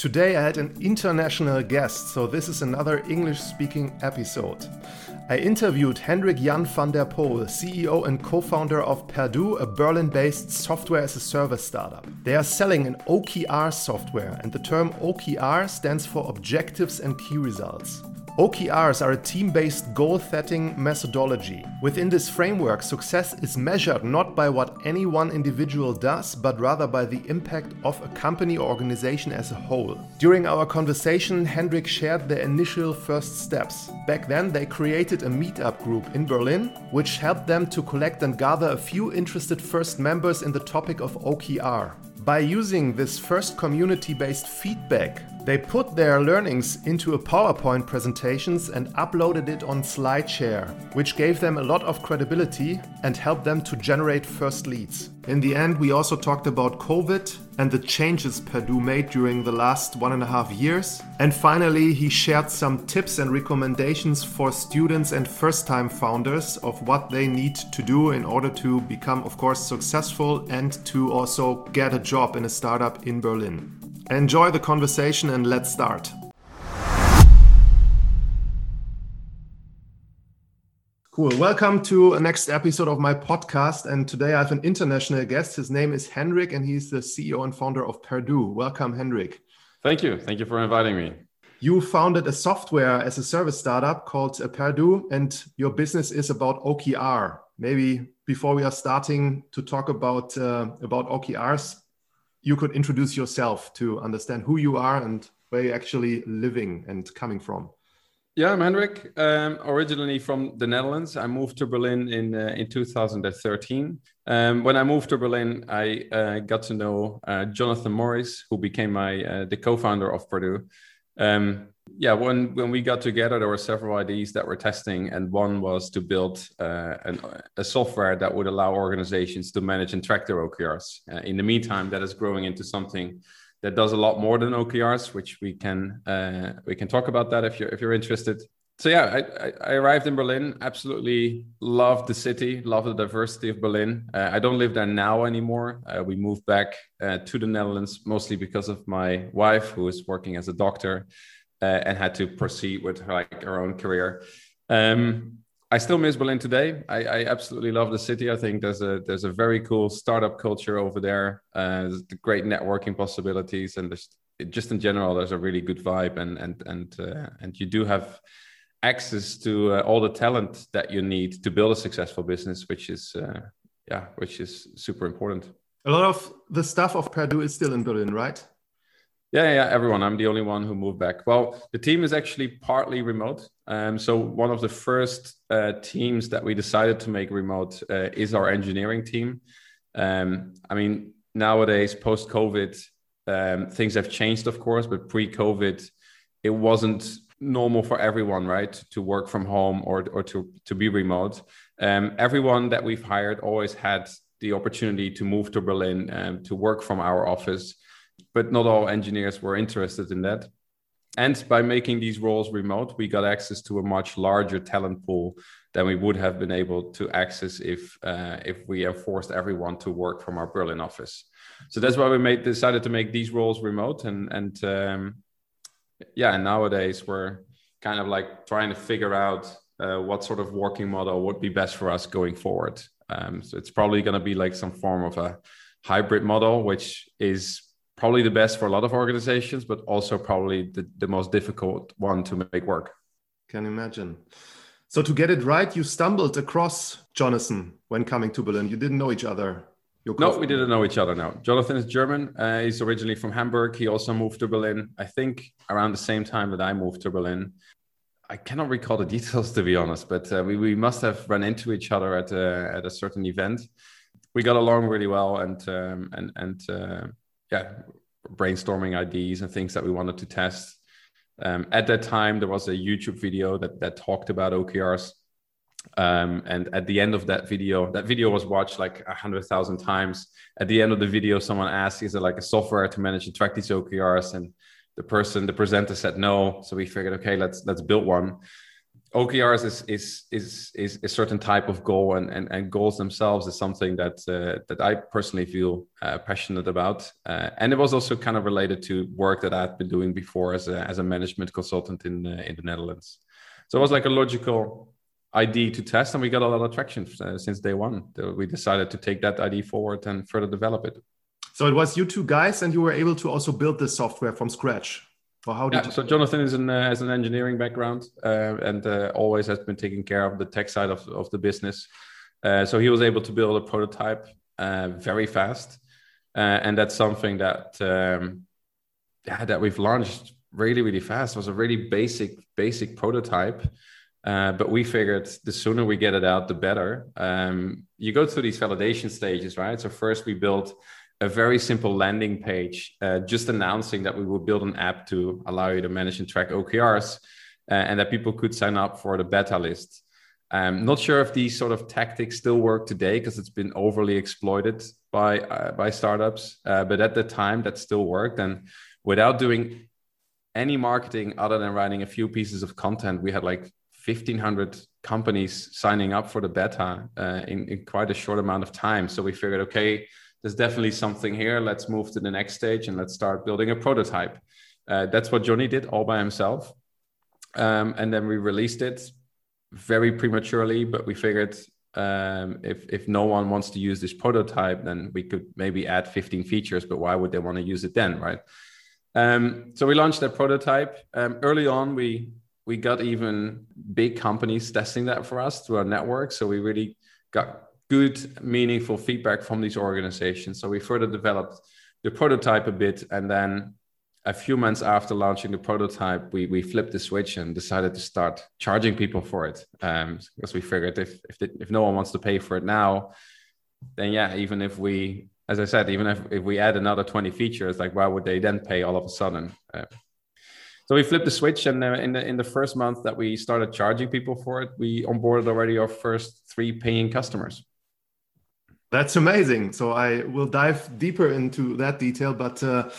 Today I had an international guest, so this is another English speaking episode. I interviewed Hendrik Jan van der Poel, CEO and co founder of Perdoo, a Berlin based software as a service startup. They are selling an OKR software, and the term OKR stands for Objectives and Key Results. OKRs are a team based goal setting methodology. Within this framework, success is measured not by what any one individual does, but rather by the impact of a company or organization as a whole. During our conversation, Hendrik shared the initial first steps. Back then, they created a meetup group in Berlin, which helped them to collect and gather a few interested first members in the topic of OKR. By using this first community based feedback, they put their learnings into a PowerPoint presentations and uploaded it on SlideShare, which gave them a lot of credibility and helped them to generate first leads. In the end, we also talked about COVID and the changes Perdoo made during the last one and a half years. And finally, he shared some tips and recommendations for students and first time founders of what they need to do in order to become, of course, successful and to also get a job in a startup in Berlin. Enjoy the conversation and let's start. Cool. Welcome to a next episode of my podcast. And today I have an international guest. His name is Hendrik, and he's the CEO and founder of Perdoo. Welcome, Hendrik. Thank you. Thank you for inviting me. You founded a software as a service startup called uh, Perdoo, and your business is about OKR. Maybe before we are starting to talk about uh, about OKRs, you could introduce yourself to understand who you are and where you're actually living and coming from. Yeah, I'm Hendrik. Um, originally from the Netherlands, I moved to Berlin in uh, in 2013. Um, when I moved to Berlin, I uh, got to know uh, Jonathan Morris, who became my uh, the co-founder of Perdoo. Um, yeah, when when we got together, there were several ideas that we're testing, and one was to build uh, an, a software that would allow organizations to manage and track their OKRs. Uh, in the meantime, that is growing into something that does a lot more than OKRs, which we can uh, we can talk about that if you're if you're interested. So yeah, I, I arrived in Berlin. Absolutely loved the city, love the diversity of Berlin. Uh, I don't live there now anymore. Uh, we moved back uh, to the Netherlands mostly because of my wife, who is working as a doctor uh, and had to proceed with her, like her own career. Um, I still miss Berlin today. I, I, absolutely love the city. I think there's a there's a very cool startup culture over there. Uh, there's great networking possibilities, and just in general there's a really good vibe, and and and uh, and you do have access to uh, all the talent that you need to build a successful business, which is uh, yeah, which is super important. A lot of the stuff of Perdoo is still in Berlin, right? Yeah, yeah, everyone. I'm the only one who moved back. Well, the team is actually partly remote. Um, so one of the first uh, teams that we decided to make remote uh, is our engineering team. Um, I mean, nowadays, post COVID, um, things have changed, of course, but pre COVID, it wasn't normal for everyone, right, to work from home or, or to, to be remote. Um, everyone that we've hired always had the opportunity to move to Berlin and to work from our office but not all engineers were interested in that. And by making these roles remote, we got access to a much larger talent pool than we would have been able to access if uh, if we forced everyone to work from our Berlin office. So that's why we made decided to make these roles remote. And and um, yeah, and nowadays we're kind of like trying to figure out uh, what sort of working model would be best for us going forward. Um, so it's probably going to be like some form of a hybrid model, which is probably the best for a lot of organizations, but also probably the, the most difficult one to make work. Can imagine. So to get it right, you stumbled across Jonathan when coming to Berlin. You didn't know each other. No, we didn't know each other. Now, Jonathan is German. Uh, he's originally from Hamburg. He also moved to Berlin. I think around the same time that I moved to Berlin. I cannot recall the details to be honest, but uh, we, we must have run into each other at a, at a certain event. We got along really well, and um, and and uh, yeah, brainstorming ideas and things that we wanted to test. Um, at that time, there was a YouTube video that that talked about OKRs. Um, and at the end of that video, that video was watched like a hundred thousand times. At the end of the video, someone asked, "Is it like a software to manage and track these OKRs?" And the person, the presenter, said no. So we figured, okay, let's let's build one. OKRs is is is is a certain type of goal, and and, and goals themselves is something that uh, that I personally feel uh, passionate about, uh, and it was also kind of related to work that I've been doing before as a as a management consultant in uh, in the Netherlands. So it was like a logical idea to test, and we got a lot of traction uh, since day one. We decided to take that idea forward and further develop it. So it was you two guys, and you were able to also build the software from scratch. Or how did yeah, so Jonathan is an uh, has an engineering background uh, and uh, always has been taking care of the tech side of, of the business. Uh, so he was able to build a prototype uh, very fast, uh, and that's something that um, yeah, that we've launched really really fast. It was a really basic basic prototype, but we figured the sooner we get it out, the better. Um, you go through these validation stages, right? So first we built a very simple landing page, uh, just announcing that we will build an app to allow you to manage and track OKRs, uh, and that people could sign up for the beta list. I'm not sure if these sort of tactics still work today because it's been overly exploited by uh, by startups. Uh, but at the time, that still worked, and without doing any marketing other than writing a few pieces of content, we had like 1,500 companies signing up for the beta uh, in, in quite a short amount of time. So we figured, okay there's definitely something here. Let's move to the next stage and let's start building a prototype. Uh, that's what Johnny did all by himself. Um, and then we released it very prematurely, but we figured um, if, if no one wants to use this prototype, then we could maybe add 15 features, but why would they want to use it then, right? Um, so we launched that prototype. Um, early on, we we got even big companies testing that for us through our network. So we really got good, meaningful feedback from these organizations. So we further developed the prototype a bit, and then a few months after launching the prototype, we we flipped the switch and decided to start charging people for it. Um, because we figured if if the, if no one wants to pay for it now, then yeah, even if we, as I said, even if if we add another twenty features, like why would they then pay all of a sudden? Uh, so we flipped the switch, and uh, in the in the first month that we started charging people for it, we onboarded already our first three paying customers. That's amazing. So I will dive deeper into that detail, but uh,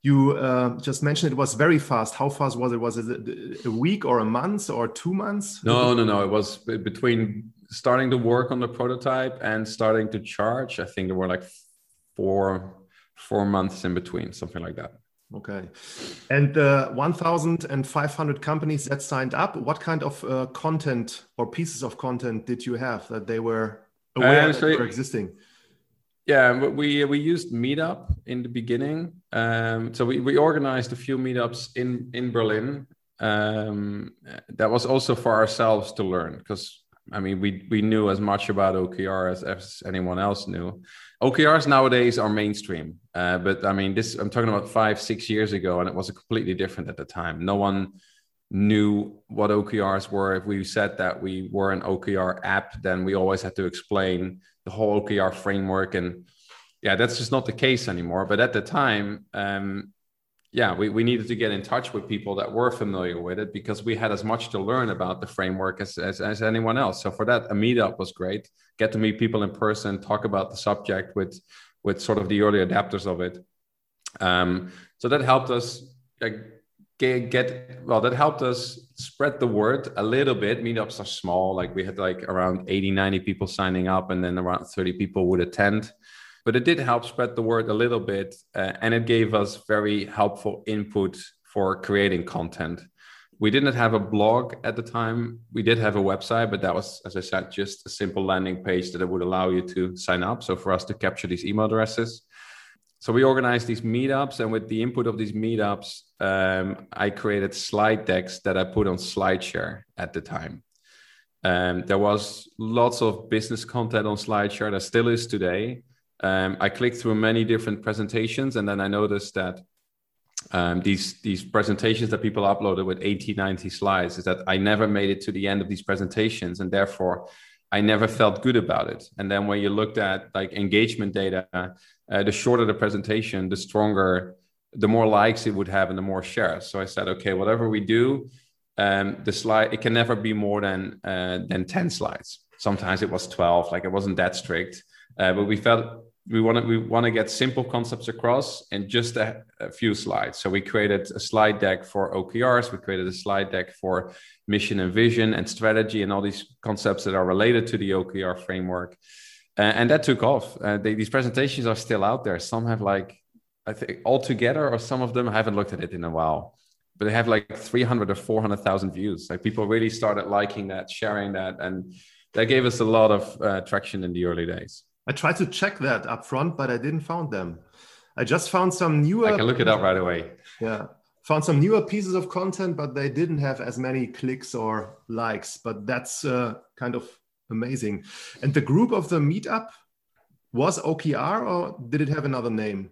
you uh, just mentioned it was very fast. How fast was it? Was it a week or a month or two months? No, no, no. It was between starting to work on the prototype and starting to charge. I think there were like four four months in between, something like that. Okay. And the 1,500 companies that signed up, what kind of uh, content or pieces of content did you have that they were aware so that existing? Yeah, we we used Meetup in the beginning. Um, so we, we organized a few meetups in in Berlin. Um, that was also for ourselves to learn because I mean we we knew as much about OKR as, as anyone else knew. OKRs nowadays are mainstream, uh, but I mean this I'm talking about five six years ago, and it was completely different at the time. No one knew what OKRs were. If we said that we were an OKR app, then we always had to explain the whole OKR framework. And yeah, that's just not the case anymore. But at the time, um, yeah, we, we needed to get in touch with people that were familiar with it because we had as much to learn about the framework as, as, as anyone else. So for that, a meetup was great. Get to meet people in person, talk about the subject with with sort of the early adapters of it. Um, so that helped us like, get, well that helped us spread the word a little bit. Meetups are small like we had like around 80 90 people signing up and then around 30 people would attend. But it did help spread the word a little bit uh, and it gave us very helpful input for creating content we didn't have a blog at the time. We did have a website but that was as i said just a simple landing page that would allow you to sign up. So for us to capture these email addresses. So we organized these meetups and with the input of these meetups um, i created slide decks that i put on slideshare at the time. Um, there was lots of business content on slideshare there still is today. Um, i clicked through many different presentations and then i noticed that um, these these presentations that people uploaded with 80 90 slides is that i never made it to the end of these presentations and therefore I never felt good about it. And then when you looked at like engagement data, uh, the shorter the presentation, the stronger, the more likes it would have and the more shares. So I said, okay, whatever we do, um, the slide it can never be more than uh, than ten slides. Sometimes it was twelve, like it wasn't that strict, uh, but we felt we want to we want to get simple concepts across in just a, a, few slides. So we created a slide deck for OKRs. We created a slide deck for mission and vision and strategy and all these concepts that are related to the OKR framework. Uh, and that took off. Uh, they, these presentations are still out there. Some have like I think all together, or some of them I haven't looked at it in a while, but they have like 300 or 400,000 views. Like people really started liking that, sharing that, and that gave us a lot of uh, traction in the early days. I tried to check that up front, but I didn't found them. I just found some newer. I can look it up right away. Yeah, found some newer pieces of content, but they didn't have as many clicks or likes. But that's uh, kind of amazing. And the group of the meetup was OKR, or did it have another name?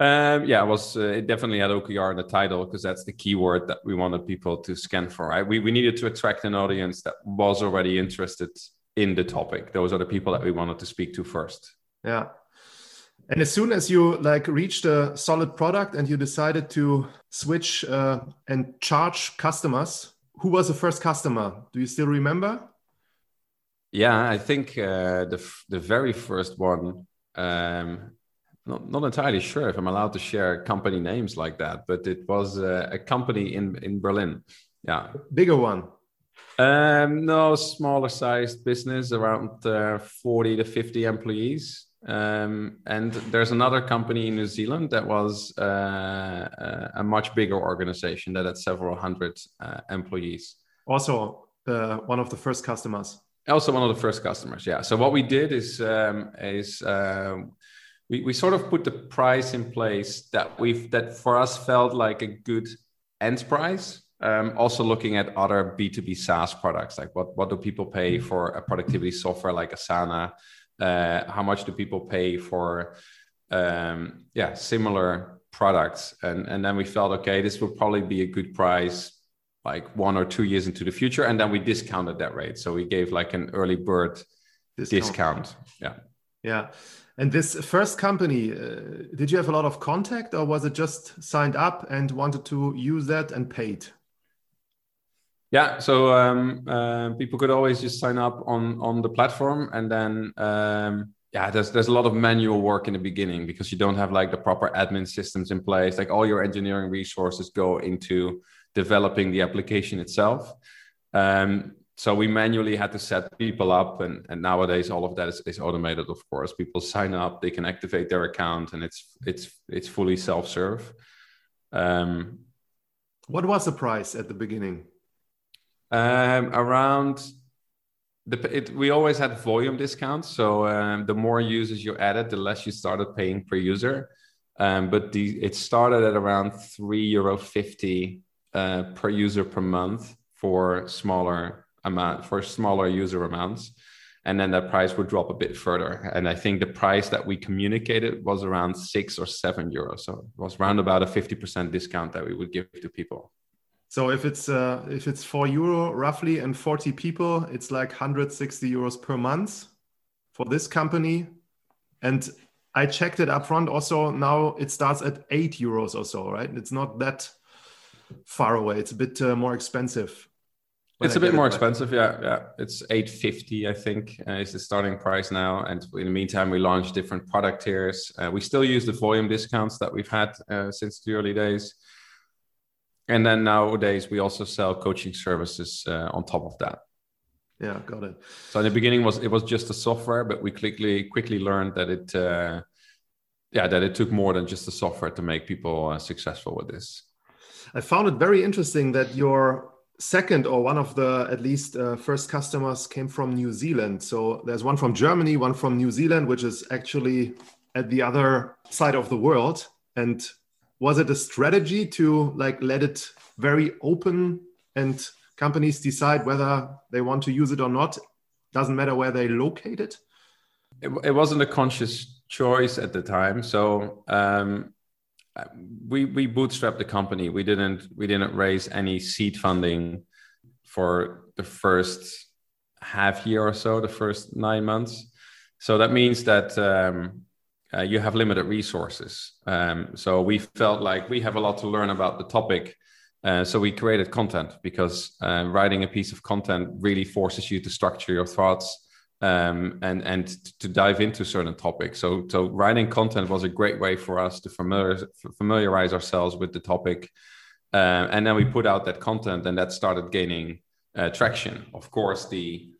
Um, yeah, it was. Uh, it definitely had OKR in the title because that's the keyword that we wanted people to scan for. Right? We we needed to attract an audience that was already interested in the topic. Those are the people that we wanted to speak to first. Yeah. And as soon as you like reached a solid product and you decided to switch uh, and charge customers, who was the first customer? Do you still remember? Yeah, I think uh, the the very first one. Um, not not entirely sure if I'm allowed to share company names like that, but it was uh, a company in in Berlin. Yeah, bigger one. Um, no, smaller sized business, around uh, 40 to 50 employees. Um, and there's another company in New Zealand that was uh, a much bigger organization that had several hundred uh, employees. Also, uh, one of the first customers. Also, one of the first customers. Yeah. So what we did is um, is um, we, we sort of put the price in place that we've that for us felt like a good end price um, also looking at other B2B SaaS products, like what, what do people pay mm-hmm. for a productivity software like Asana? Uh, how much do people pay for, um, yeah, similar products? And, and then we felt, okay, this will probably be a good price like one or two years into the future. And then we discounted that rate. So we gave like an early bird discount. discount. Yeah. Yeah. And this first company, uh, did you have a lot of contact or was it just signed up and wanted to use that and paid? Yeah, so um, uh, people could always just sign up on on the platform, and then um, yeah, there's there's a lot of manual work in the beginning because you don't have like the proper admin systems in place. Like all your engineering resources go into developing the application itself. Um, so we manually had to set people up, and, and nowadays all of that is, is automated. Of course, people sign up, they can activate their account, and it's it's it's fully self serve. Um, what was the price at the beginning? Um, around the it, we always had volume discounts. So um, the more users you added, the less you started paying per user. Um, but the it started at around three euro fifty uh, per user per month for smaller amount for smaller user amounts and then that price would drop a bit further. And I think the price that we communicated was around six or seven euros. So it was around about a 50% discount that we would give to people. So if it's uh, if it's four euro roughly and 40 people, it's like 160 euros per month for this company. And I checked it up front. Also now it starts at eight euros or so, right? It's not that far away. It's a bit uh, more expensive. It's a bit more expensive, yeah. Yeah, it's eight fifty, I think, uh, is the starting price now. And in the meantime, we launched different product tiers. Uh, we still use the volume discounts that we've had uh, since the early days and then nowadays we also sell coaching services uh, on top of that. Yeah got it. So in the beginning was it was just the software but we quickly quickly learned that it uh, yeah that it took more than just the software to make people uh, successful with this. I found it very interesting that your second or one of the at least uh, first customers came from new zealand. So there's one from germany one from new zealand which is actually at the other side of the world. And was it a strategy to like let it very open and companies decide whether they want to use it or not? Doesn't matter where they locate it. It, it wasn't a conscious choice at the time. So um, we we bootstrapped the company. We didn't we didn't raise any seed funding for the first half year or so the first nine months. So that means that um, uh, you have limited resources. Um, so we felt like we have a lot to learn about the topic. Uh, so we created content because uh, writing a piece of content really forces you to structure your thoughts, um, and and to dive into certain topics. So so writing content was a great way for us to familiar, familiarize ourselves with the topic, uh, and then we put out that content, and that started gaining uh, traction. Of course, the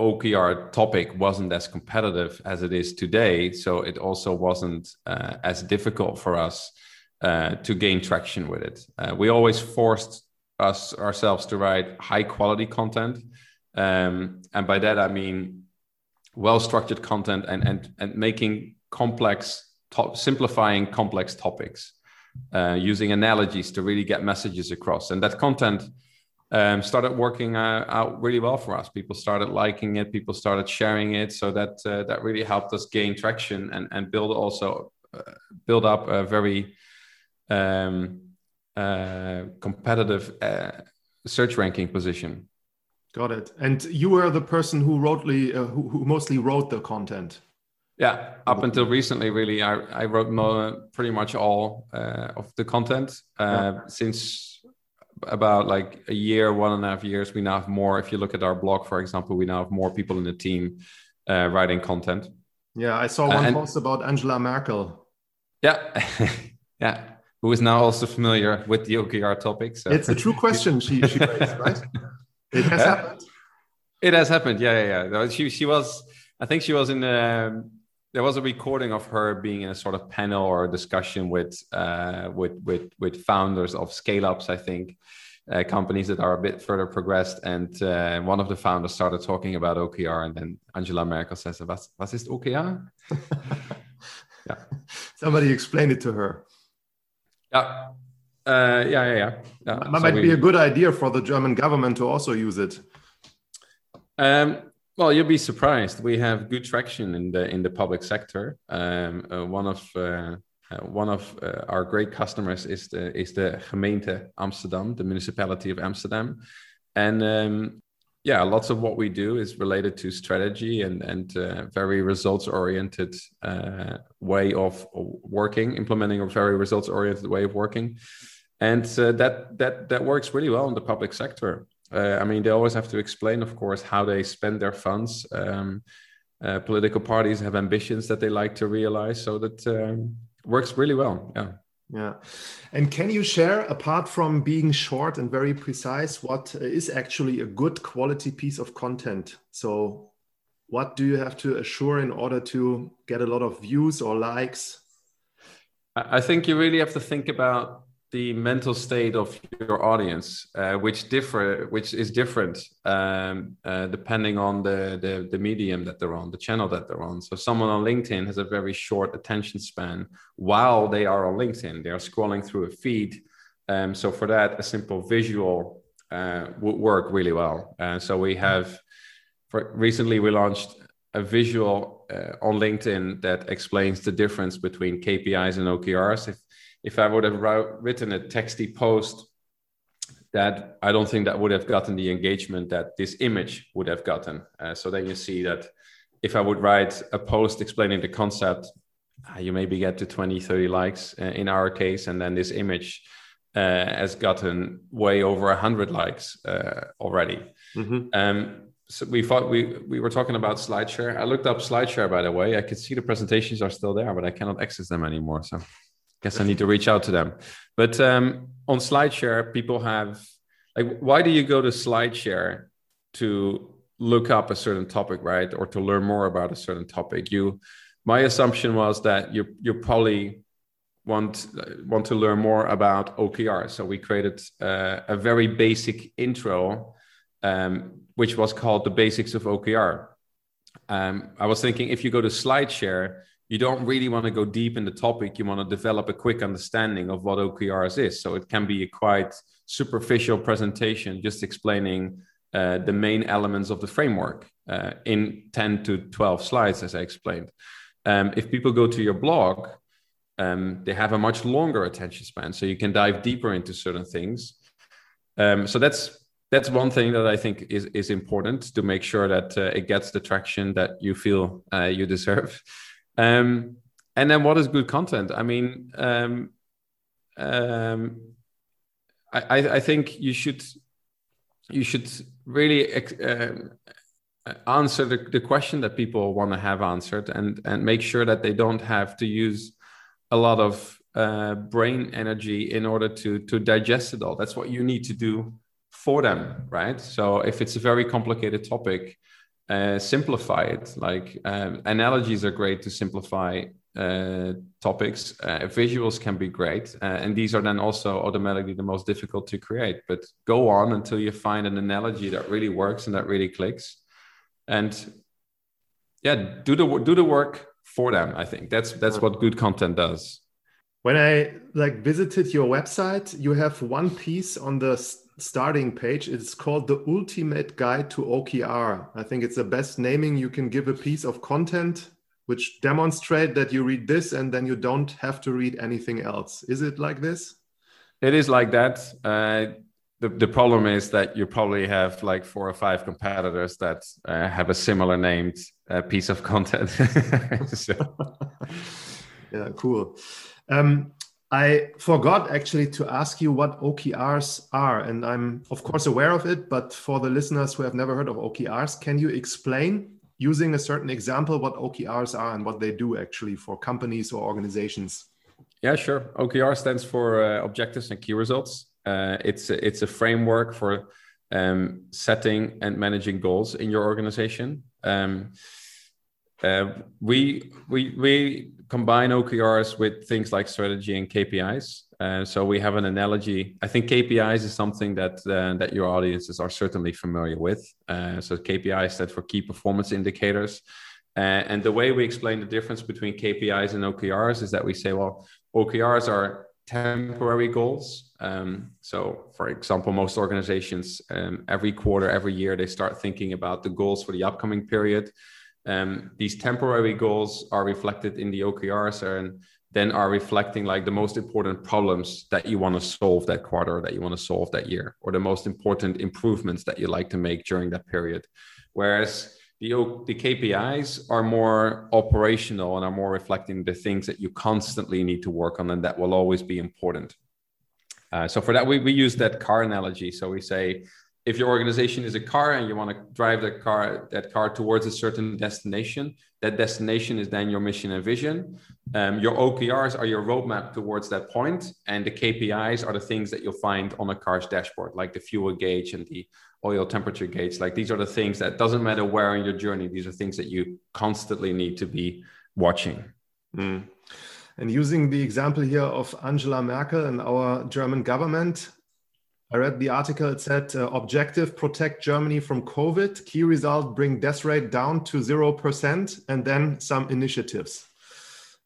OKR topic wasn't as competitive as it is today, so it also wasn't uh, as difficult for us uh, to gain traction with it. Uh, we always forced us ourselves to write high quality content, um, and by that I mean well structured content and and and making complex, top, simplifying complex topics, uh, using analogies to really get messages across, and that content um, started working uh, out really well for us. People started liking it. People started sharing it. So that uh, that really helped us gain traction and and build also uh, build up a very um, uh, competitive uh, search ranking position. Got it. And you were the person who wrote uh, who, who mostly wrote the content. Yeah, up until recently, really, I, I wrote more, pretty much all of the content. Yeah. Since about like a year, one and a half years, we now have more. If you look at our blog, for example, we now have more people in the team uh, writing content. Yeah, I saw one uh, post about Angela Merkel. Yeah, yeah, who is now also familiar with the OKR topic. So. It's a true question she, she raised, right? It has yeah. happened. It has happened. Yeah, yeah, yeah. She she was. I think she was in. Um, there was a recording of her being in a sort of panel or a discussion with uh, with with with founders of scale ups. I think uh, companies that are a bit further progressed. And uh, one of the founders started talking about OKR, and then Angela Merkel says, "Was was ist OKR?" yeah, somebody explained it to her. Yeah. Uh, yeah, yeah, yeah. yeah. That so might we, be a good idea for the German government to also use it. Um, well, you'll be surprised. We have good traction in the in the public sector. Um, uh, one of uh, uh, one of uh, our great customers is the is the gemeente Amsterdam, the municipality of Amsterdam, and um, yeah, lots of what we do is related to strategy and and uh, very results oriented uh, way of working, implementing a very results oriented way of working, and that that that works really well in the public sector. Uh, I mean, they always have to explain, of course, how they spend their funds. Um, uh, political parties have ambitions that they like to realize, so that um, works really well. Yeah. Yeah. And can you share, apart from being short and very precise, what is actually a good quality piece of content? So, what do you have to assure in order to get a lot of views or likes? I think you really have to think about the mental state of your audience, uh, which differ, which is different um, uh, depending on the, the, the medium that they're on, the channel that they're on. So someone on LinkedIn has a very short attention span while they are on LinkedIn. They are scrolling through a feed. Um, so for that, a simple visual uh, would work really well. Uh, so we have, for recently we launched a visual uh, on LinkedIn that explains the difference between KPIs and OKRs. If if I would have written a texty post, that I don't think that would have gotten the engagement that this image would have gotten. Uh, so then you see that if I would write a post explaining the concept, uh, you maybe get to 20, 30 likes uh, in our case. And then this image uh, has gotten way over 100 likes uh, already. Mm-hmm. Um, so we thought we we were talking about SlideShare. I looked up SlideShare by the way. I could see the presentations are still there, but I cannot access them anymore. So guess I need to reach out to them. But um, on SlideShare, people have like, why do you go to SlideShare to look up a certain topic, right, or to learn more about a certain topic? You, my assumption was that you you probably want want to learn more about OKR. So we created uh, a very basic intro, um, which was called the basics of OKR. Um, I was thinking if you go to SlideShare you don't really want to go deep in the topic. You want to develop a quick understanding of what OKRs is. So it can be a quite superficial presentation, just explaining uh, the main elements of the framework uh, in 10 to 12 slides, as I explained. Um, if people go to your blog, um, they have a much longer attention span, so you can dive deeper into certain things. Um, so that's that's one thing that I think is is important to make sure that uh, it gets the traction that you feel uh, you deserve. Um, and then what is good content? I mean, um, um, I, I think you should you should really uh, answer the, the question that people want to have answered and and make sure that they don't have to use a lot of uh, brain energy in order to to digest it all that's what you need to do for them right so if it's a very complicated topic uh, simplify it like um, analogies are great to simplify uh, topics. Uh, visuals can be great uh, and these are then also automatically the most difficult to create. But go on until you find an analogy that really works and that really clicks. And yeah do the do the work for them i think. That's that's what good content does. When i like visited your website you have one piece on the starting page it's called the ultimate guide to okr i think it's the best naming you can give a piece of content which demonstrate that you read this and then you don't have to read anything else is it like this it is like that uh, the, the problem is that you probably have like four or five competitors that uh, have a similar named uh, piece of content. yeah, cool. Um, I forgot actually to ask you what OKRs are, and I'm of course aware of it, but for the listeners who have never heard of OKRs, can you explain using a certain example what OKRs are and what they do actually for companies or organizations? Yeah, sure. OKR stands for uh, objectives and key results. Uh, it's a, it's a framework for um, setting and managing goals in your organization. Um, uh, we we we combine OKRs with things like strategy and KPIs. Uh, so we have an analogy. I think KPIs is something that uh, that your audiences are certainly familiar with. Uh, so KPIs stand for key performance indicators. Uh, and the way we explain the difference between KPIs and OKRs is that we say, well, OKRs are temporary goals. Um, so, for example, most organizations um, every quarter, every year, they start thinking about the goals for the upcoming period. Um, these temporary goals are reflected in the OKRs and then are reflecting like the most important problems that you want to solve that quarter, that you want to solve that year, or the most important improvements that you like to make during that period. Whereas the, the KPIs are more operational and are more reflecting the things that you constantly need to work on and that will always be important. Uh, so for that, we, we use that car analogy. So we say, if your organization is a car and you want to drive that car that car towards a certain destination, that destination is then your mission and vision. Um, your OKRs are your roadmap towards that point, and the KPIs are the things that you'll find on a car's dashboard, like the fuel gauge and the oil temperature gauge. Like these are the things that doesn't matter where in your journey, these are things that you constantly need to be watching. Mm. And using the example here of Angela Merkel and our German government, I read the article. It said uh, objective protect Germany from COVID. Key result bring death rate down to zero percent, and then some initiatives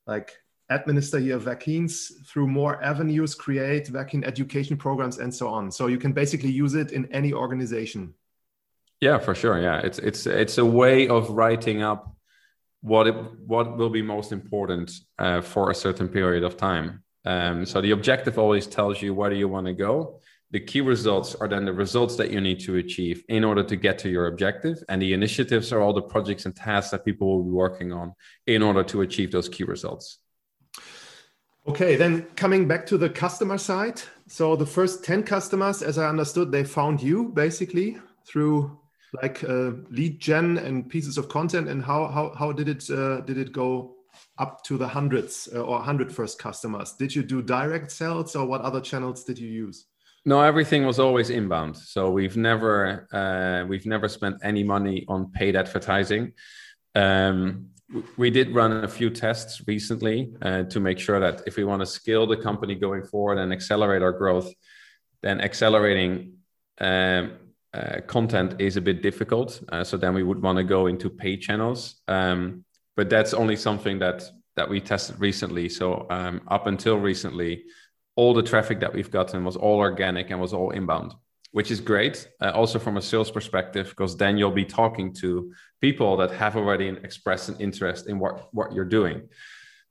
like administer your vaccines through more avenues, create vaccine education programs, and so on. So you can basically use it in any organization. Yeah, for sure. Yeah, it's it's it's a way of writing up what it, what will be most important uh, for a certain period of time. Um, so the objective always tells you where do you want to go. The key results are then the results that you need to achieve in order to get to your objective, and the initiatives are all the projects and tasks that people will be working on in order to achieve those key results. Okay, then coming back to the customer side. So the first 10 customers, as I understood, they found you basically through like uh, lead gen and pieces of content. And how how, how did it uh, did it go up to the hundreds uh, or hundred first customers? Did you do direct sales or what other channels did you use? No, everything was always inbound. So we've never uh, we've never spent any money on paid advertising. Um, we did run a few tests recently uh, to make sure that if we want to scale the company going forward and accelerate our growth, then accelerating um, uh, content is a bit difficult. Uh, so then we would want to go into paid channels. Um, but that's only something that that we tested recently. So um, up until recently, all the traffic that we've gotten was all organic and was all inbound which is great uh, also from a sales perspective because then you'll be talking to people that have already expressed an interest in what, what you're doing.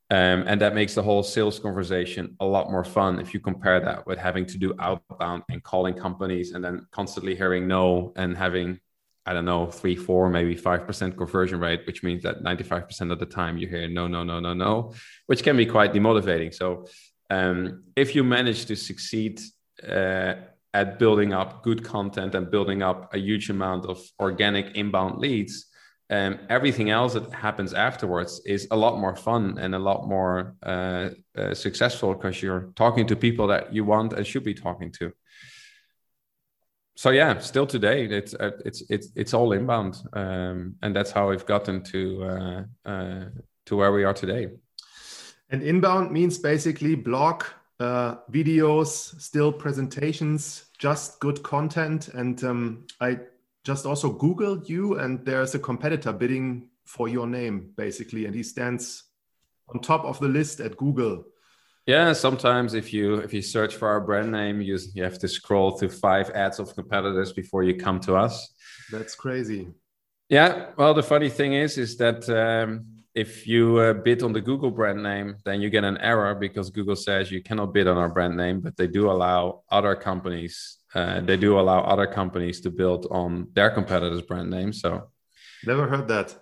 Um, and that makes the whole sales conversation a lot more fun if you compare that with having to do outbound and calling companies and then constantly hearing no and having i don't know three four maybe five percent conversion rate which means that 95% of the time you hear no no no no no which can be quite demotivating. So um, if you manage to succeed uh, at building up good content and building up a huge amount of organic inbound leads, um, everything else that happens afterwards is a lot more fun and a lot more uh, uh, successful because you're talking to people that you want and should be talking to. So yeah, still today it's uh, it's it's it's all inbound, um, and that's how we've gotten to uh, uh, to where we are today. And inbound means basically blog, uh, videos, still presentations, just good content. And um, I just also Googled you, and there's a competitor bidding for your name, basically, and he stands on top of the list at Google. Yeah, sometimes if you if you search for our brand name, you you have to scroll through five ads of competitors before you come to us. That's crazy. Yeah, well, the funny thing is, is that um, if you uh, bid on the Google brand name, then you get an error because Google says you cannot bid on our brand name, but they do allow other companies. Uh, they do allow other companies to build on their competitors' brand name. So, never heard that.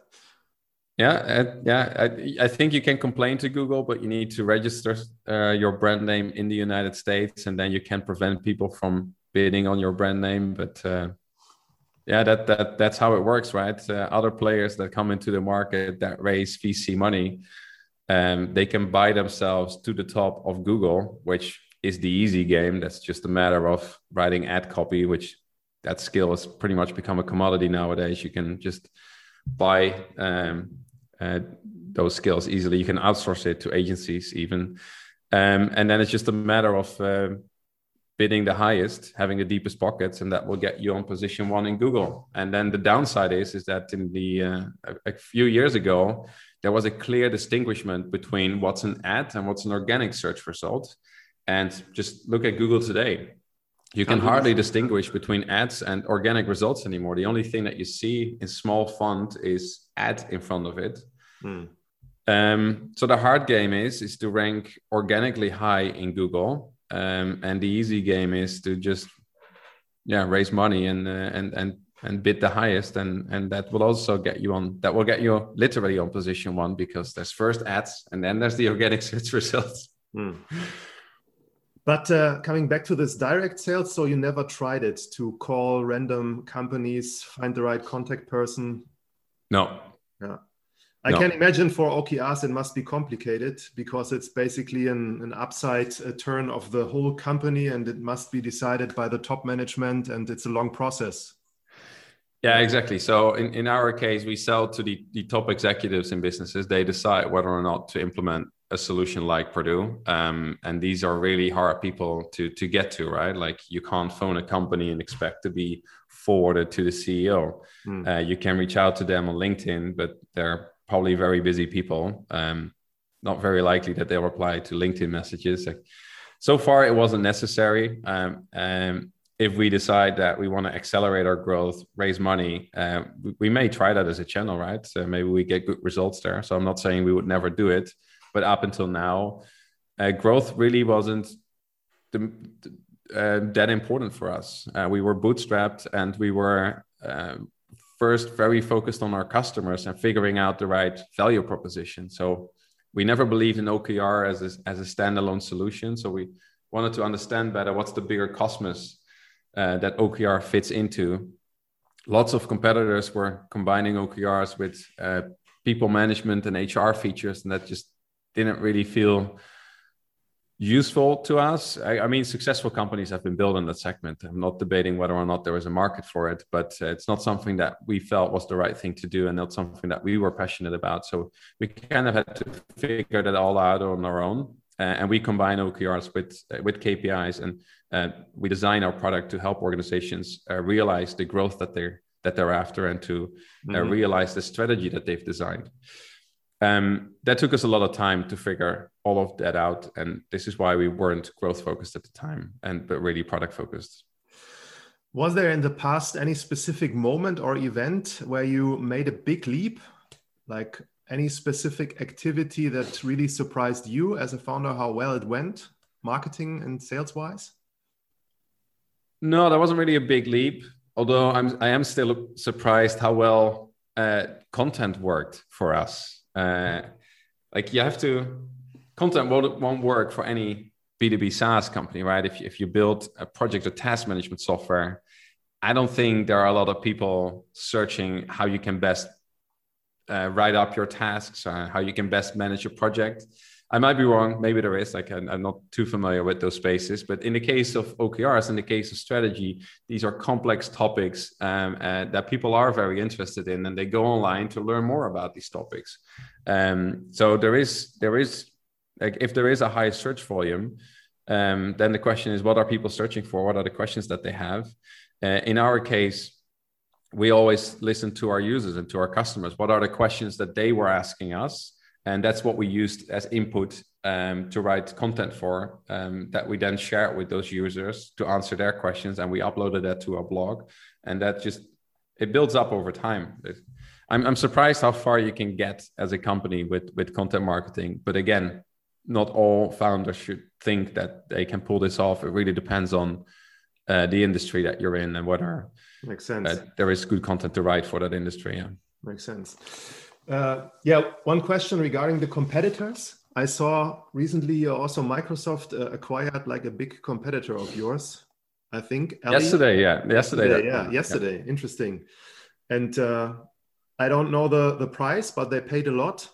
Yeah, uh, yeah. I, I, think you can complain to Google, but you need to register uh, your brand name in the United States, and then you can prevent people from bidding on your brand name. But uh, yeah that that that's how it works right? Uh, other players that come into the market that raise vc money um, they can buy themselves to the top of google which is the easy game. That's just a matter of writing ad copy which that skill has pretty much become a commodity nowadays. You can just buy um, uh, those skills easily. You can outsource it to agencies even. Um, and then it's just a matter of uh, bidding the highest, having the deepest pockets, and that will get you on position one in Google. And then the downside is is that in the uh, a, a, few years ago, there was a clear distinguishment between what's an ad and what's an organic search result. And just look at Google today. You can hardly distinguish between ads and organic results anymore. The only thing that you see in small font is ad in front of it. Hmm. Um, so the hard game is is to rank organically high in Google um, and the easy game is to just yeah raise money and uh, and and and bid the highest. And and that will also get you on that will get you literally on position one because there's first ads and then there's the organic search results. Mm. but uh, coming back to this direct sales so you never tried it to call random companies find the right contact person? No. yeah I no. can imagine for OKRs it must be complicated because it's basically an, an upside turn of the whole company and it must be decided by the top management and it's a long process. Yeah, exactly. So in, in our case, we sell to the, the top executives in businesses. They decide whether or not to implement a solution like Perdoo. Um, and these are really hard people to, to get to, right? Like you can't phone a company and expect to be forwarded to the CEO. Mm. Uh, you can reach out to them on LinkedIn, but they're probably very busy people. Um, not very likely that they'll reply to LinkedIn messages. So far, it wasn't necessary. Um, um, if we decide that we want to accelerate our growth, raise money, uh, we, we, may try that as a channel, right? So maybe we get good results there. So I'm not saying we would never do it, but up until now, uh, growth really wasn't the, uh, that important for us. Uh, we were bootstrapped and we were um, first very focused on our customers and figuring out the right value proposition. So we never believed in OKR as a, as a standalone solution. So we wanted to understand better what's the bigger cosmos uh, that OKR fits into. Lots of competitors were combining OKRs with uh, people management and HR features, and that just didn't really feel useful to us. I, I, mean, successful companies have been built in that segment. I'm not debating whether or not there was a market for it, but uh, it's not something that we felt was the right thing to do and not something that we were passionate about. So we kind of had to figure that all out on our own. Uh, and we combine OKRs with uh, with KPIs, and uh, we design our product to help organizations uh, realize the growth that they're that they're after, and to uh, mm-hmm. realize the strategy that they've designed um, that took us a lot of time to figure all of that out and this is why we weren't growth focused at the time and but really product focused. Was there in the past any specific moment or event where you made a big leap? Like any specific activity that really surprised you as a founder how well it went marketing and sales wise no that wasn't really a big leap although i'm i am still surprised how well uh, content worked for us uh, like you have to content won't, won't work for any B2B SaaS company, right? If, if you build a project or task management software, I don't think there are a lot of people searching how you can best uh, write up your tasks, how you can best manage your project. I might be wrong. Maybe there is. Like I'm, I'm, not too familiar with those spaces. But in the case of OKRs, in the case of strategy, these are complex topics um, uh, that people are very interested in, and they go online to learn more about these topics. Um, so there is there is like if there is a high search volume, um, then the question is, what are people searching for? What are the questions that they have? Uh, in our case, we always listen to our users and to our customers. What are the questions that they were asking us? And that's what we used as input um, to write content for um, that we then share with those users to answer their questions. And we uploaded that to our blog. And that just, it builds up over time. I'm, I'm surprised how far you can get as a company with, with content marketing. But again, not all founders should think that they can pull this off. It really depends on uh, the industry that you're in and whether makes sense uh, there is good content to write for that industry. Yeah, makes sense. Uh, yeah, one question regarding the competitors. I saw recently also Microsoft uh, acquired like a big competitor of yours. I think Ellie? yesterday. Yeah, yesterday. yesterday yeah, yesterday. Yeah. Interesting. And uh, I don't know the the price, but they paid a lot.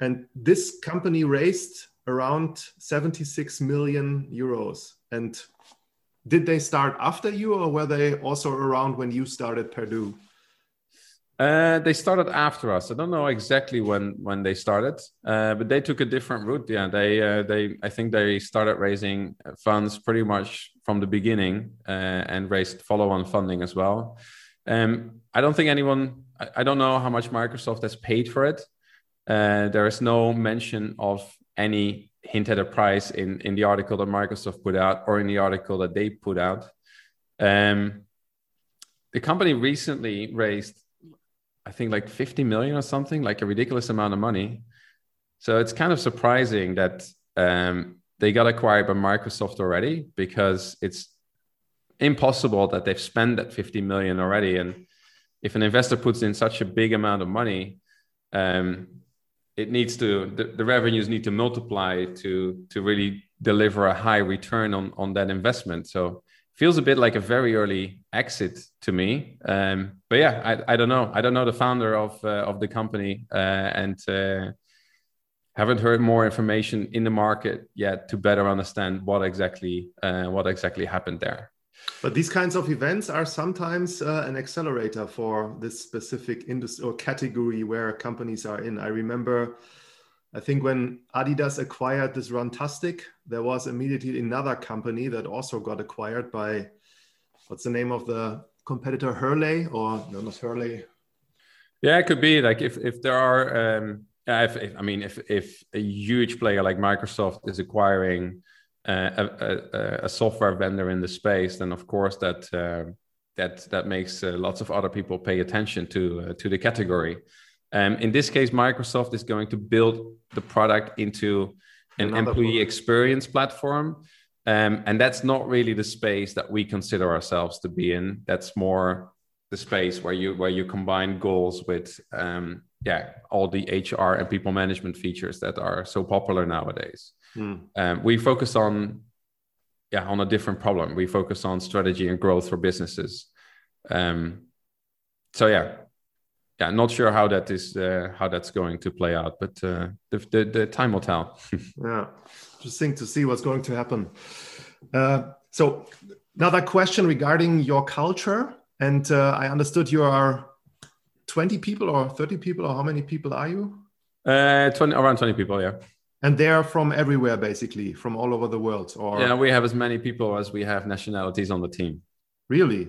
And this company raised around 76 million euros. And did they start after you or were they also around when you started Perdoo? Uh, they started after us. I don't know exactly when when they started, uh, but they took a different route. Yeah, they uh, they I think they started raising funds pretty much from the beginning uh, and raised follow-on funding as well. Um, I don't think anyone. I, I, don't know how much Microsoft has paid for it. Uh, there is no mention of any hint at a price in in the article that Microsoft put out or in the article that they put out. Um, the company recently raised, I think, like 50 million or something, like a ridiculous amount of money. So it's kind of surprising that um, they got acquired by Microsoft already because it's impossible that they've spent that 50 million already. And if an investor puts in such a big amount of money, um, it needs to the, the revenues need to multiply to to really deliver a high return on on that investment so feels a bit like a very early exit to me. Um, but yeah I, I don't know. I don't know the founder of uh, of the company uh, and uh, haven't heard more information in the market yet to better understand what exactly uh, what exactly happened there. But these kinds of events are sometimes uh, an accelerator for this specific industry or category where companies are in. I remember, I think when Adidas acquired this Runtastic, there was immediately another company that also got acquired by, what's the name of the competitor, Hurley or no, not Hurley? Yeah, it could be like if if there are. Um, if, if I mean, if if a huge player like Microsoft is acquiring a, a, a, software vendor in the space, then of course that uh, that that makes uh, lots of other people pay attention to uh, to the category. Um, in this case, Microsoft is going to build the product into an Another employee experience platform. Um, and that's not really the space that we consider ourselves to be in. That's more the space where you where you combine goals with um, yeah all the HR and people management features that are so popular nowadays. Mm. Um, we focus on yeah on a different problem. We focus on strategy and growth for businesses. Um, so yeah, yeah, not sure how that is uh, how that's going to play out, but uh, the, the, the time will tell. yeah, interesting to see what's going to happen. Uh, so another question regarding your culture, and uh, I understood you are twenty people or thirty people, or how many people are you? Uh, 20, around twenty people, yeah and they're from everywhere basically from all over the world or yeah we have as many people as we have nationalities on the team really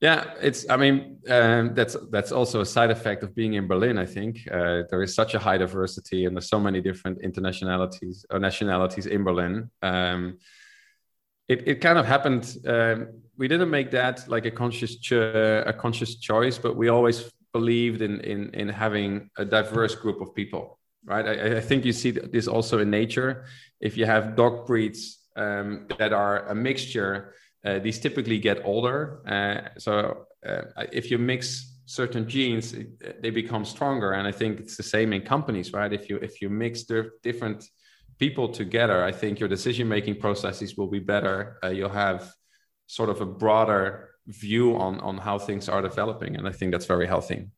yeah it's i mean um, that's that's also a side effect of being in berlin i think uh, there is such a high diversity and there's so many different internationalities or nationalities in berlin um, it, it kind of happened um, we didn't make that like a conscious a conscious choice but we always believed in in in having a diverse group of people right? I, I, think you see this also in nature. If you have dog breeds um, that are a mixture, uh, these typically get older. Uh, so uh, if you mix certain genes, they become stronger. And I think it's the same in companies, right? If you if you mix different people together, I think your decision making processes will be better. Uh, you'll have sort of a broader view on on how things are developing, and I think that's very healthy.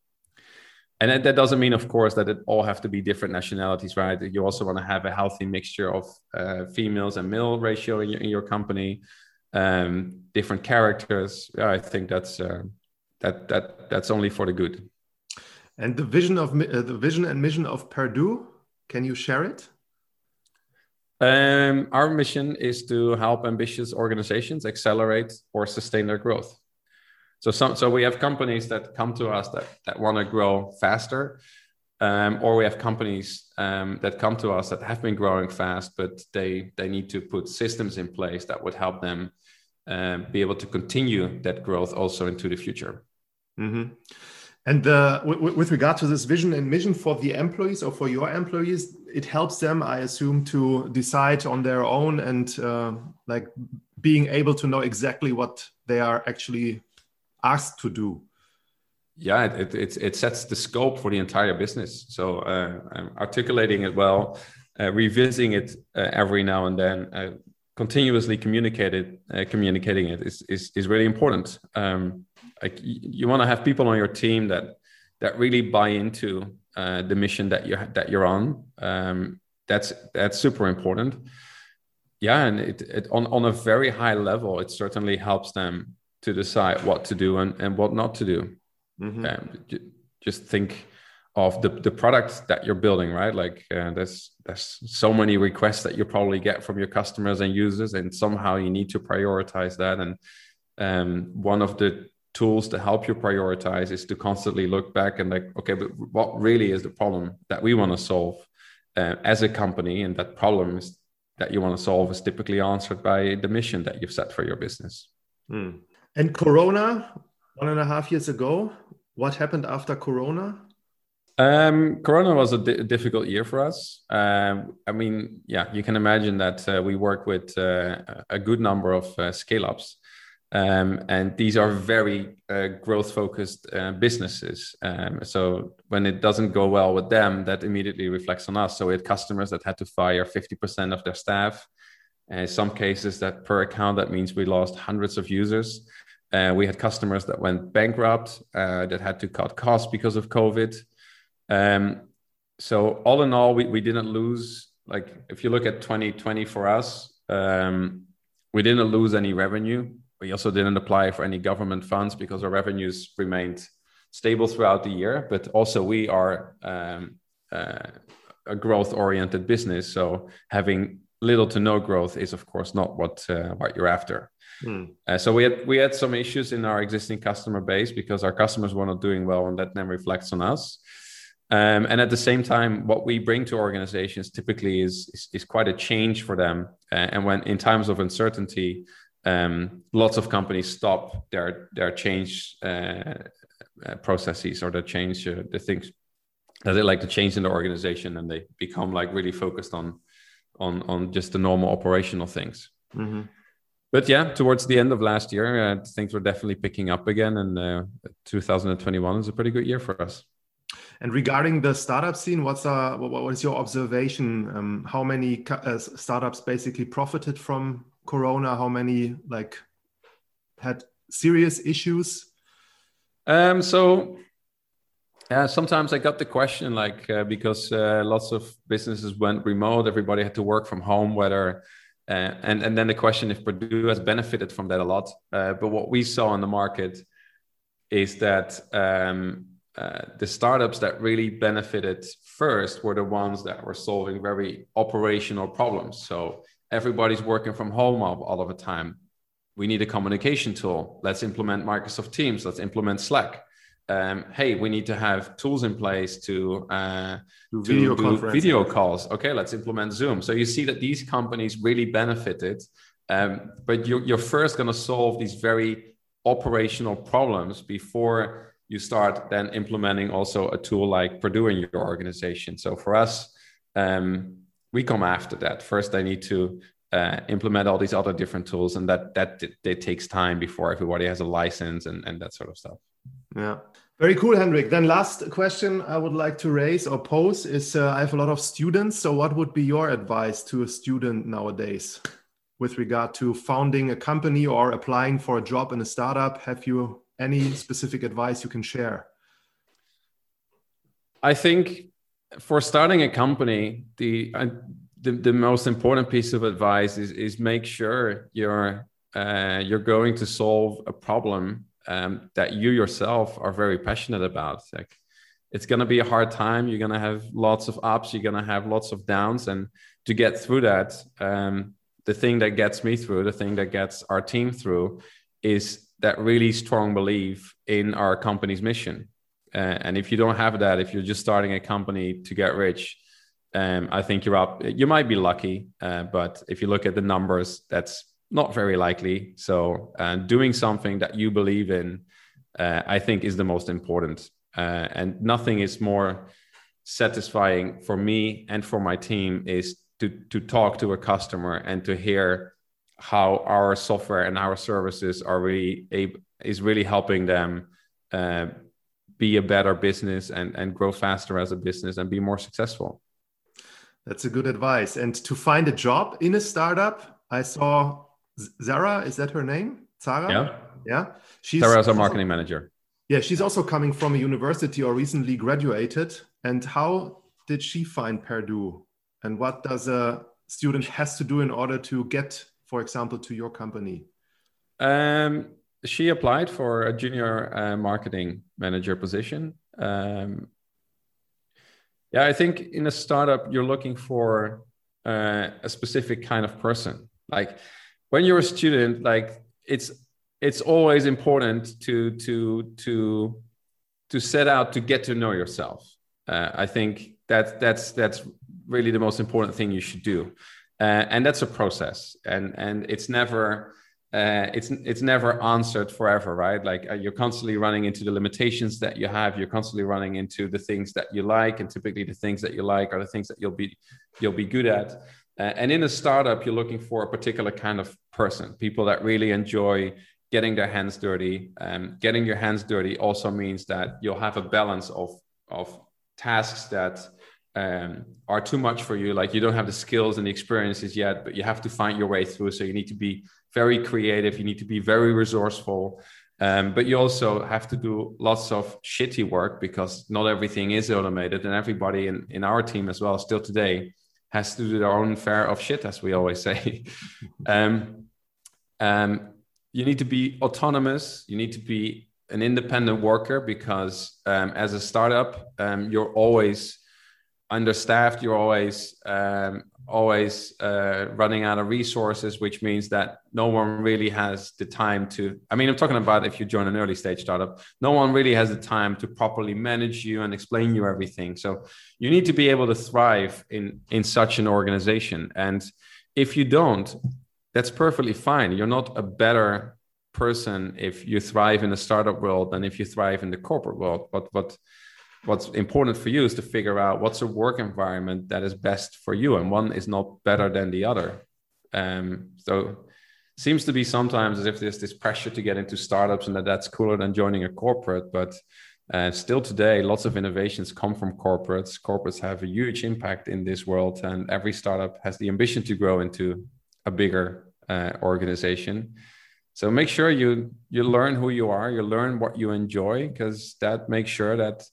And that, that doesn't mean, of course, that it all have to be different nationalities, right? You also want to have a healthy mixture of uh, females and male ratio in your, in your company, um, different characters. Yeah, I think that's uh, that that that's only for the good. And the vision of uh, the vision and mission of Perdoo, can you share it? Um, our mission is to help ambitious organizations accelerate or sustain their growth. So some so we have companies that come to us that that want to grow faster, um, or we have companies um, that come to us that have been growing fast, but they they need to put systems in place that would help them um, be able to continue that growth also into the future. Mm-hmm. And uh, with regard to this vision and mission for the employees or for your employees, it helps them, I assume, to decide on their own and uh, like being able to know exactly what they are actually asked to do. Yeah, it, it, it sets the scope for the entire business. So uh, articulating it well, uh, revisiting it uh, every now and then, uh, continuously communicated, communicating it is, is, is really important. Um, like you want to have people on your team that that really buy into uh, the mission that you that you're on. Um, that's that's super important. Yeah, and it, it on on a very high level, it certainly helps them to decide what to do and, and what not to do. Mm-hmm. Um, just think of the, the product that you're building, right? Like uh, there's there's so many requests that you probably get from your customers and users, and somehow you need to prioritize that. And um, one of the tools to help you prioritize is to constantly look back and like okay but what really is the problem that we want to solve uh, as a company and that problem is that you want to solve is typically answered by the mission that you've set for your business hmm. and corona one and a half years ago what happened after corona um, Corona was a difficult year for us. Um, I mean, yeah, you can imagine that uh, we work with uh, a good number of uh, scale ups um, and these are very uh, growth focused uh, businesses. Um, so when it doesn't go well with them, that immediately reflects on us. So we had customers that had to fire 50% of their staff. In some cases, that per account, that means we lost hundreds of users. Uh, we had customers that went bankrupt, uh, that had to cut costs because of COVID. Um, so all in all, we, we didn't lose. Like if you look at 2020 for us, um, we didn't lose any revenue we also didn't apply for any government funds because our revenues remained stable throughout the year. But also, we are um, uh, a growth oriented business. So, having little to no growth is, of course, not what, uh, what you're after. Hmm. Uh, so we had we had some issues in our existing customer base because our customers were not doing well, and that then reflects on us. Um, and at the same time, what we bring to organizations typically is is, is quite a change for them. Uh, and when in times of uncertainty, um, lots of companies stop their their change uh, uh, processes or the change uh, the things that they like to change in the organization, and they become like really focused on on on just the normal operational things. Mm-hmm. But yeah, towards the end of last year, uh, things were definitely picking up again, and uh, 2021 is a pretty good year for us. And regarding the startup scene, what's uh, what is your observation? Um, how many uh, startups basically profited from corona how many like had serious issues um so yeah sometimes i got the question like uh, because uh, lots of businesses went remote everybody had to work from home whether uh, and and then the question if Perdoo has benefited from that a lot uh, but what we saw in the market is that um, uh, the startups that really benefited first were the ones that were solving very operational problems so everybody's working from home all, all of the time. We need a communication tool. Let's implement Microsoft Teams. Let's implement Slack. Um, hey, we need to have tools in place to, uh, do to video, do video calls. Okay, let's implement Zoom. So you see that these companies really benefited, um, but you're, you're first going to solve these very operational problems before you start then implementing also a tool like Perdoo in your organization. So for us, um, we come after that. First, I need to uh, implement all these other different tools, and that that it takes time before everybody has a license and and that sort of stuff. Yeah. Very cool, Henrik. Then last question I would like to raise or pose is uh, I have a lot of students. So what would be your advice to a student nowadays with regard to founding a company or applying for a job in a startup? Have you any specific advice you can share? I think for starting a company, the uh, the, the most important piece of advice is is make sure you're uh, you're going to solve a problem um, that you yourself are very passionate about. Like it's going to be a hard time. You're going to have lots of ups. You're going to have lots of downs, and to get through that, um, the thing that gets me through, the thing that gets our team through, is that really strong belief in our company's mission. Uh, and if you don't have that, if you're just starting a company to get rich, um, I think you're up. You might be lucky, uh, but if you look at the numbers, that's not very likely. So, uh, doing something that you believe in, uh, I think, is the most important. Uh, and nothing is more satisfying for me and for my team is to to talk to a customer and to hear how our software and our services are really is really helping them uh, be a better business and and grow faster as a business and be more successful. That's a good advice. And to find a job in a startup, I saw Zara, is that her name? Zara? Yeah. Yeah. She's Zara is our marketing manager. Yeah, she's also coming from a university or recently graduated. And how did she find Perdoo? And what does a student has to do in order to get, for example, to your company? Um, she applied for a junior uh, marketing manager position. Um, yeah, I think in a startup you're looking for uh, a specific kind of person. Like when you're a student like it's it's always important to to to to set out to get to know yourself. Uh, i think that that's that's really the most important thing you should do. Uh, and that's a process. And and it's never uh, it's it's never answered forever right? Like uh, you're constantly running into the limitations that you have. You're constantly running into the things that you like. And typically the things that you like are the things that you'll be you'll be good at and in a startup, you're looking for a particular kind of person, people that really enjoy getting their hands dirty. Um, getting your hands dirty also means that you'll have a balance of, of tasks that um, are too much for you. Like you don't have the skills and the experiences yet, but you have to find your way through. So you need to be very creative. You need to be very resourceful. Um, but you also have to do lots of shitty work because not everything is automated. And everybody in, in our team as well, still today, has to do their own fair of shit, as we always say. um, um, you need to be autonomous. You need to be an independent worker because um, as a startup, um, you're always understaffed. You're always um, always uh, running out of resources, which means that no one really has the time to. I mean, I'm talking about if you join an early stage startup, no one really has the time to properly manage you and explain you everything. So you need to be able to thrive in in such an organization, and if you don't, that's perfectly fine. You're not a better person if you thrive in the startup world than if you thrive in the corporate world. But what what's important for you is to figure out what's a work environment that is best for you and one is not better than the other. Um, so seems to be sometimes as if there's this pressure to get into startups and that that's cooler than joining a corporate but uh, still today lots of innovations come from corporates. Corporates have a huge impact in this world and every startup has the ambition to grow into a bigger uh, organization. So make sure you you learn who you are you learn what you enjoy because that makes sure that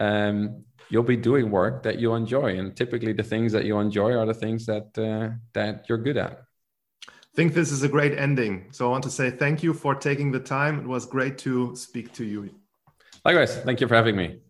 um, you'll be doing work that you enjoy, and typically the things that you enjoy are the things that uh, that you're good at. I think this is a great ending. So I want to say thank you for taking the time. It was great to speak to you. Likewise, thank you for having me.